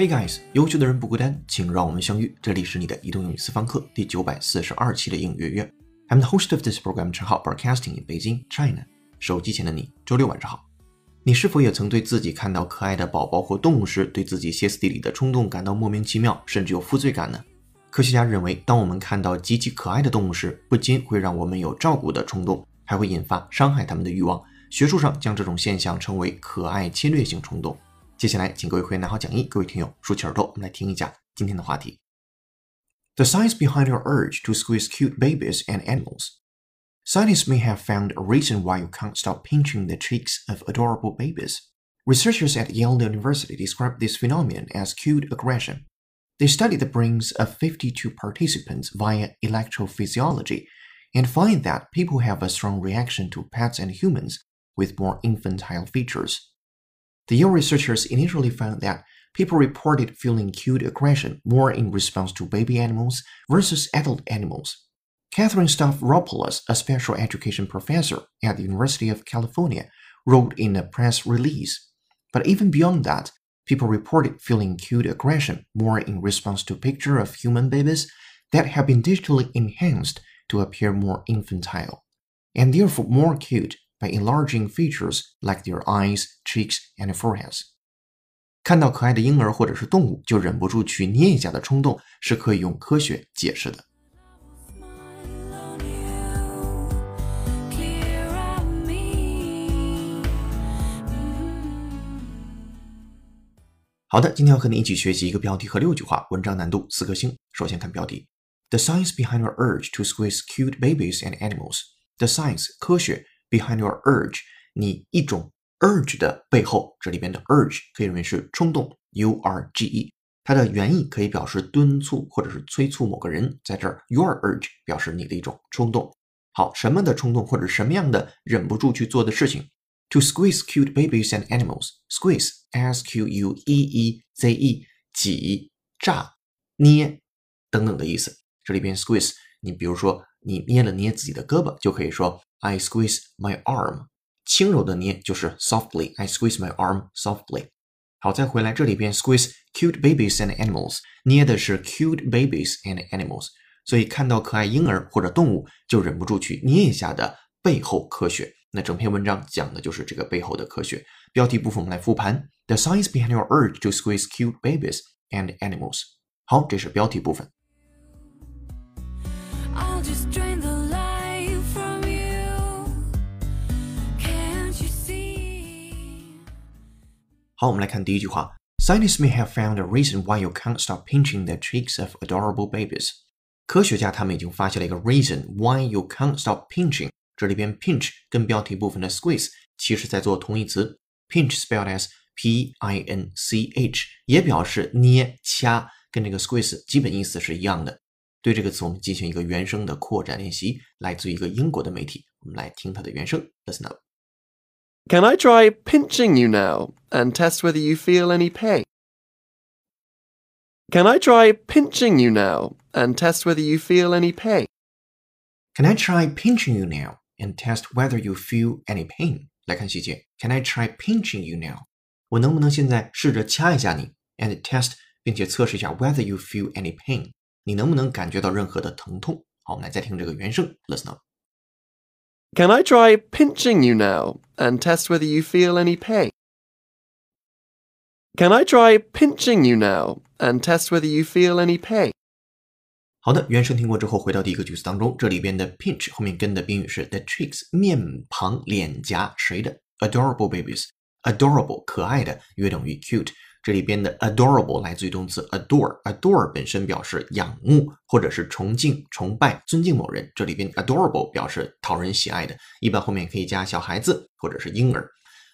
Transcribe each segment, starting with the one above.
Hey guys，优秀的人不孤单，请让我们相遇。这里是你的移动英语私房课第九百四十二期的英语月月。I'm the host of this program，陈浩，broadcasting in Beijing, China。手机前的你，周六晚上好。你是否也曾对自己看到可爱的宝宝或动物时，对自己歇斯底里的冲动感到莫名其妙，甚至有负罪感呢？科学家认为，当我们看到极其可爱的动物时，不仅会让我们有照顾的冲动，还会引发伤害它们的欲望。学术上将这种现象称为可爱侵略性冲动。接下来，请各位会员拿好讲义，各位听友竖起耳朵，我们来听一下今天的话题：The science behind your urge to squeeze cute babies and animals. Scientists may have found a reason why you can't stop pinching the cheeks of adorable babies. Researchers at Yale University describe this phenomenon as cute aggression. They studied the brains of 52 participants via electrophysiology and find that people have a strong reaction to pets and humans with more infantile features. The Yale researchers initially found that people reported feeling cute aggression more in response to baby animals versus adult animals. Catherine Stavropoulos, a special education professor at the University of California, wrote in a press release. But even beyond that, people reported feeling cute aggression more in response to pictures of human babies that have been digitally enhanced to appear more infantile, and therefore more cute by enlarging features like their eyes, cheeks, and foreheads. 看到可爱的婴儿或者是动物，就忍不住去捏一下的冲动，是可以用科学解释的。好的，今天要和你一起学习一个标题和六句话，文章难度四颗星。首先看标题：The science behind our urge to squeeze cute babies and animals. The science 科学 behind your urge，你一种 urge 的背后，这里边的 urge 可以认为是冲动，u r g e，它的原意可以表示敦促或者是催促某个人，在这儿 your urge 表示你的一种冲动。好，什么的冲动或者什么样的忍不住去做的事情？To squeeze cute babies and animals，squeeze s q u e e z e，挤、榨、捏等等的意思。这里边 squeeze，你比如说你捏了捏自己的胳膊，就可以说。I squeeze my arm，轻柔的捏就是 softly。I squeeze my arm softly。好，再回来这里边 squeeze cute babies and animals，捏的是 cute babies and animals。所以看到可爱婴儿或者动物就忍不住去捏一下的背后科学。那整篇文章讲的就是这个背后的科学。标题部分我们来复盘：The science behind your urge to squeeze cute babies and animals。好，这是标题部分。好，我们来看第一句话。Scientists may have found a reason why you can't stop pinching the cheeks of adorable babies。科学家他们已经发现了一个 reason why you can't stop pinching。这里边 pinch 跟标题部分的 squeeze 其实在做同义词，pinch spelled as p i n c h 也表示捏掐，跟这个 squeeze 基本意思是一样的。 对这个词我们进行一个原声的扩展练习，来自于一个英国的媒体。我们来听它的原声，listen up。Can I try pinching you now and test whether you feel any pain? Can I try pinching you now and test whether you feel any pain? Can I try pinching you now and test whether you feel any pain? 来看细节。Can I try pinching you now？我能不能现在试着掐一下你，and test，并且测试一下 whether you feel any pain？ 你能不能感觉到任何的疼痛？好，我们来再听这个原声，listen up。can I try pinching you now and test whether you feel any pain? Can I try pinching you now and test whether you feel any pain? 好的，原声听过之后，回到第一个句子当中，这里边的 pinch 后面跟的宾语是 the cheeks 面庞脸颊谁的 adorable babies，adorable 可爱的约等于 cute。 这里边的 adorable 来自于动词 adore，adore 本身表示仰慕或者是崇敬、崇拜、尊敬某人。这里边 adorable 表示讨人喜爱的，一般后面可以加小孩子或者是婴儿。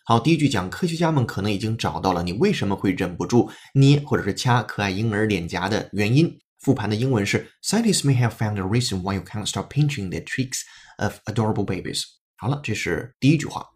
好，第一句讲科学家们可能已经找到了你为什么会忍不住捏或者是掐可爱婴儿脸颊的原因。复盘的英文是 Scientists may have found a reason why you can't stop pinching the cheeks of adorable babies。好了，这是第一句话。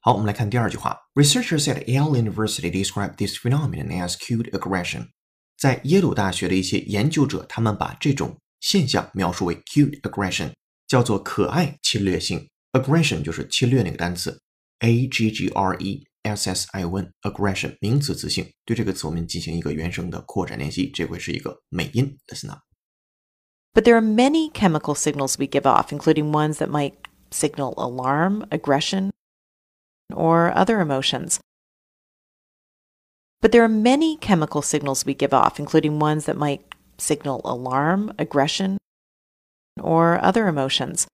好，我们来看第二句话。Researchers at Yale University describe this phenomenon as cute aggression。在耶鲁大学的一些研究者，他们把这种 现象描述为 cute aggression，叫做可爱侵略性。aggression 就是侵略那个单词，a g g r e s s i o n aggression 名词词性。对这个词我们进行一个原声的扩展练习，这回是一个美音。Listen up. But there are many chemical signals we give off, including ones that might signal alarm, aggression, or other emotions. But there are many chemical signals we give off, including ones that might signal alarm, aggression, or other emotions.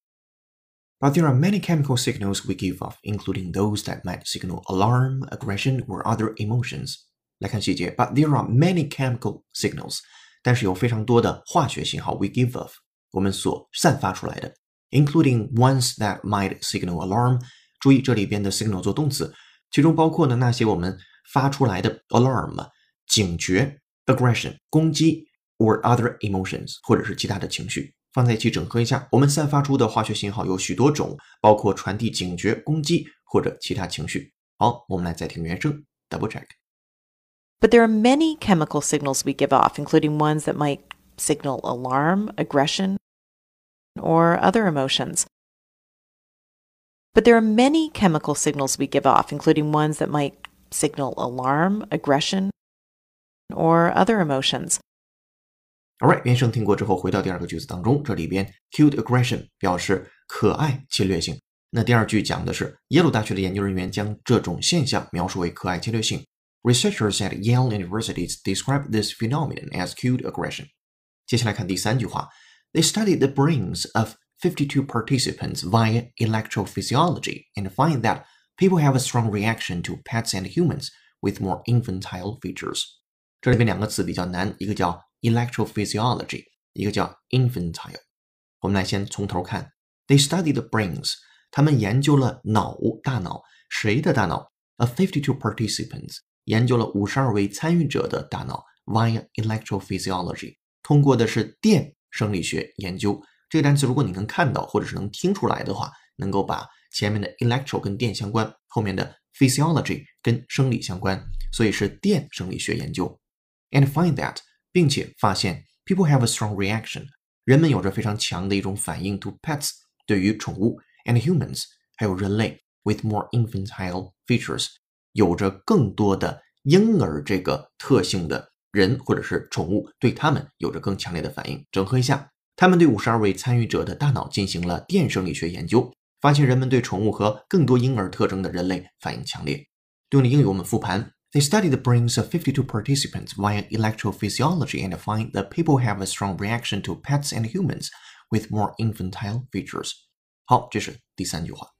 But there are many chemical signals we give off, including those that might signal alarm, aggression, or other emotions. 来看细节，But there are many chemical signals. 但是有非常多的化学信号 we give off，我们所散发出来的，including ones that might signal alarm。 注意这里边的 signal 做动词，其中包括呢那些我们发出来的 alarm 警觉、aggression 攻击，or other emotions 或者是其他的情绪。放在一起整合一下，我们散发出的化学信号有许多种，包括传递警觉、攻击或者其他情绪。好，我们来再听原声，double check。But there are many chemical signals we give off, including ones that might signal alarm, aggression, or other emotions. But there are many chemical signals we give off, including ones that might signal alarm, aggression, or other emotions. Alright，原声听过之后，回到第二个句子当中，这里边 cute aggression 表示可爱侵略性。那第二句讲的是耶鲁大学的研究人员将这种现象描述为可爱侵略性。Researchers at Yale University describe this phenomenon as cute aggression. 接下来看第三句话，They studied the brains of 52 participants via electrophysiology and find that people have a strong reaction to pets and humans with more infantile features. 这里边两个词比较难，一个叫 electrophysiology，一个叫 infantile。我们来先从头看，They studied the brains，他们研究了脑大脑，谁的大脑？Of 52 participants 研究了五十二位参与者的大脑 via electrophysiology，通过的是电生理学研究。 这个单词如果你能看到或者是能听出来的话，能够把前面的 electro 跟电相关，后面的 physiology 跟生理相关，所以是电生理学研究。And find that，并且发现 people have a strong reaction，人们有着非常强的一种反应 to pets 对于宠物 and humans 还有人类 with more infantile features。有着更多的婴儿这个特性的人或者是宠物，对他们有着更强烈的反应。整合一下，他们对五十二位参与者的大脑进行了电生理学研究，发现人们对宠物和更多婴儿特征的人类反应强烈。对应的英语我们复盘：They studied the brains of fifty-two participants via electrophysiology and find that people have a strong reaction to pets and humans with more infantile features。好，这是第三句话。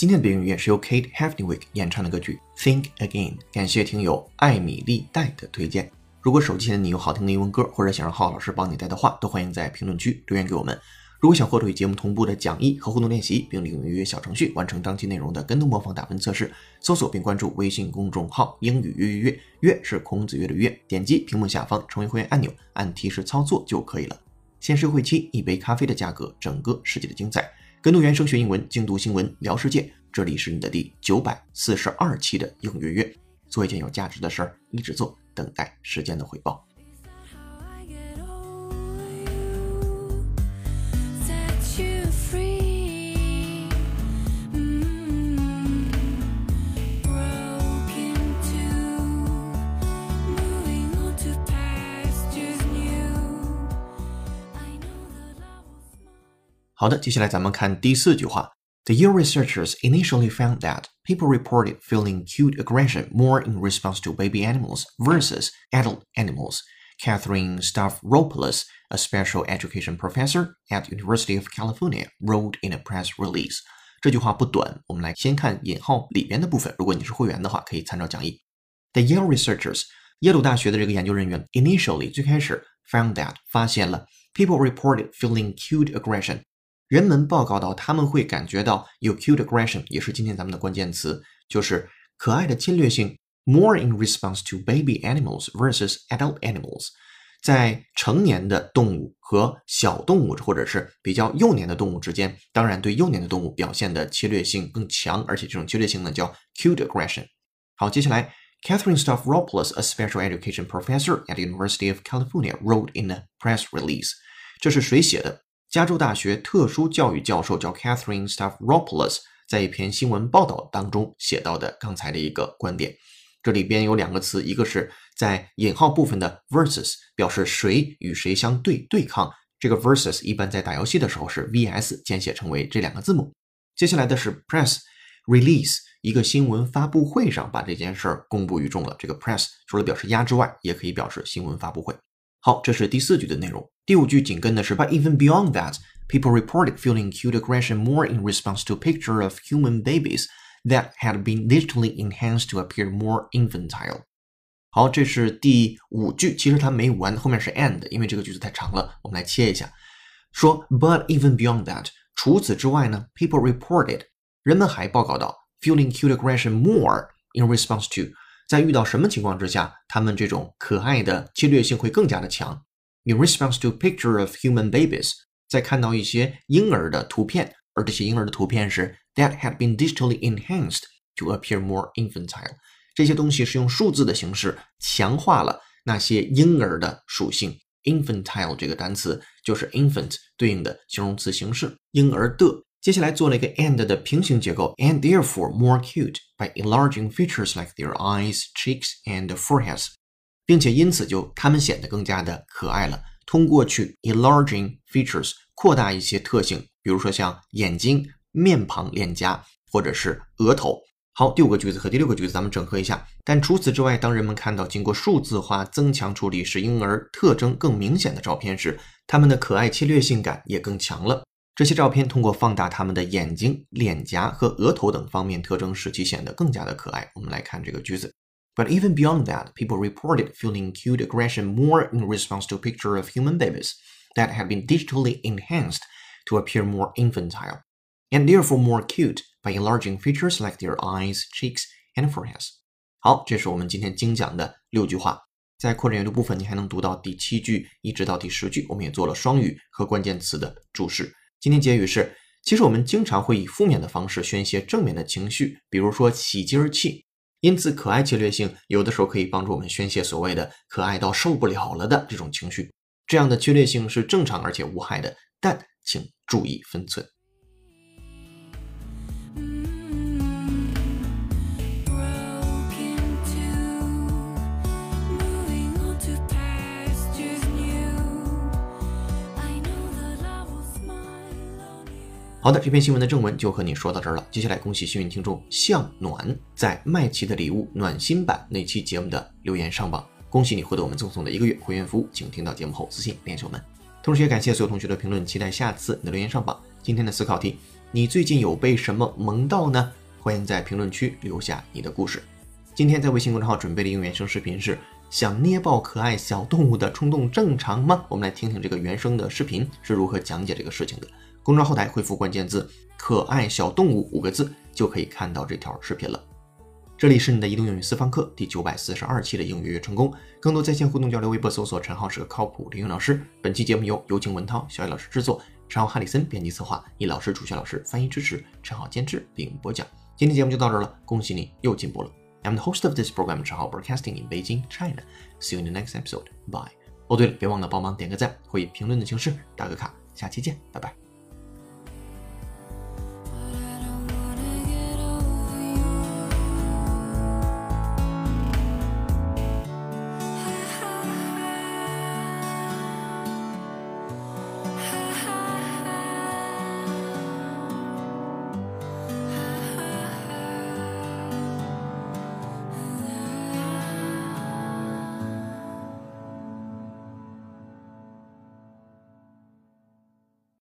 今天的背景音乐是由 Kate Hefnewick 演唱的歌曲《Think Again》，感谢听友艾米丽戴的推荐。如果手机前的你有好听的英文歌，或者想让浩老师帮你带的话，都欢迎在评论区留言给我们。如果想获得与节目同步的讲义和互动练习，并利用预约小程序完成当期内容的跟读模仿打分测试，搜索并关注微信公众号“英语约约约”，约是孔子约的约，点击屏幕下方成为会员按钮，按提示操作就可以了。限时优惠期，一杯咖啡的价格，整个世界的精彩。跟读原声学英文，精读新闻聊世界。这里是你的第九百四十二期的英语月，做一件有价值的事儿，一直做，等待时间的回报。好的，接下来咱们看第四句话。The Yale researchers initially found that people reported feeling cute aggression more in response to baby animals versus adult animals. Catherine Stavropoulos, a special education professor at University of California, wrote in a press release. 这句话不短，我们来先看引号里边的部分。如果你是会员的话，可以参照讲义。The Yale researchers，耶鲁大学的这个研究人员，initially 最开始 found that 发现了 people reported feeling cute aggression 人们报告到，他们会感觉到有 cute aggression，也是今天咱们的关键词，就是可爱的侵略性 more in response to baby animals versus adult animals。在成年的动物和小动物，或者是比较幼年的动物之间，当然对幼年的动物表现的侵略性更强，而且这种侵略性呢叫 cute aggression。好，接下来 Catherine Stavropoulos, a special education professor at the University of California, wrote in a press release。这是谁写的？加州大学特殊教育教授叫 Catherine Stavropoulos，在一篇新闻报道当中写到的刚才的一个观点。这里边有两个词，一个是在引号部分的 versus，表示谁与谁相对对抗。这个 versus 一般在打游戏的时候是 vs，简写成为这两个字母。接下来的是 press release，一个新闻发布会上把这件事儿公布于众了。这个 press 除了表示压之外，也可以表示新闻发布会。好，这是第四句的内容。第五句紧跟的是，But even beyond that, people reported feeling cute aggression more in response to a picture of human babies. that had been digitally enhanced to appear more infantile。好，这是第五句，其实它没完，后面是 and，因为这个句子太长了，我们来切一下。说，but even beyond that，除此之外呢，people reported，人们还报告到，feeling cute aggression more in response to， 在遇到什么情况之下，他们这种可爱的侵略性会更加的强。In response to picture of human babies，在看到一些婴儿的图片，而这些婴儿的图片是 that had been digitally enhanced to appear more infantile。这些东西是用数字的形式强化了那些婴儿的属性。infantile 这个单词就是 infant 对应的形容词形式，婴儿的。接下来做了一个 and 的平行结构，and therefore more cute by enlarging features like their eyes, cheeks, and foreheads，并且因此就他们显得更加的可爱了。通过去 enlarging features 扩大一些特性，比如说像眼睛。面庞、脸颊或者是额头。好，第五个句子和第六个句子咱们整合一下。但除此之外，当人们看到经过数字化增强处理使婴儿特征更明显的照片时，他们的可爱侵略性感也更强了。这些照片通过放大他们的眼睛、脸颊和额头等方面特征，使其显得更加的可爱。我们来看这个句子。But even beyond that, people reported feeling cute aggression more in response to a picture of human babies that had been digitally enhanced to appear more infantile. and therefore more cute by enlarging features like their eyes, cheeks, and foreheads。好，这是我们今天精讲的六句话。在扩展阅读部分，你还能读到第七句一直到第十句，我们也做了双语和关键词的注释。 今天结语是：其实我们经常会以负面的方式宣泄正面的情绪，比如说喜极而泣。因此，可爱侵略性有的时候可以帮助我们宣泄所谓的可爱到受不了了的这种情绪。这样的侵略性是正常而且无害的，但请注意分寸。好的，这篇新闻的正文就和你说到这儿了。接下来，恭喜幸运听众向暖在麦琪的礼物暖心版那期节目的留言上榜，恭喜你获得我们赠送的一个月会员服务，请听到节目后私信联系我们。同时也感谢所有同学的评论，期待下次你的留言上榜。今天的思考题：你最近有被什么萌到呢？欢迎在评论区留下你的故事。今天在微信公众号准备的应用原声视频是：想捏爆可爱小动物的冲动正常吗？我们来听听这个原声的视频是如何讲解这个事情的。公众号后台回复关键字“可爱小动物”五个字，就可以看到这条视频了。这里是你的移动英语私房课第九百四十二期的英语成功。更多在线互动交流，微博搜索“陈浩是个靠谱的英语老师”。本期节目由有请文涛、小雨老师制作，陈浩、哈里森编辑策划，易老师、主学老师翻译支持，陈浩监制并播讲。今天节目就到这了，恭喜你又进步了。I'm the host of this program, 陈浩 Broadcasting in Beijing, China. See you in the next episode. Bye. 哦，对了，别忘了帮忙点个赞，或以评论的形式打个卡。下期见，拜拜。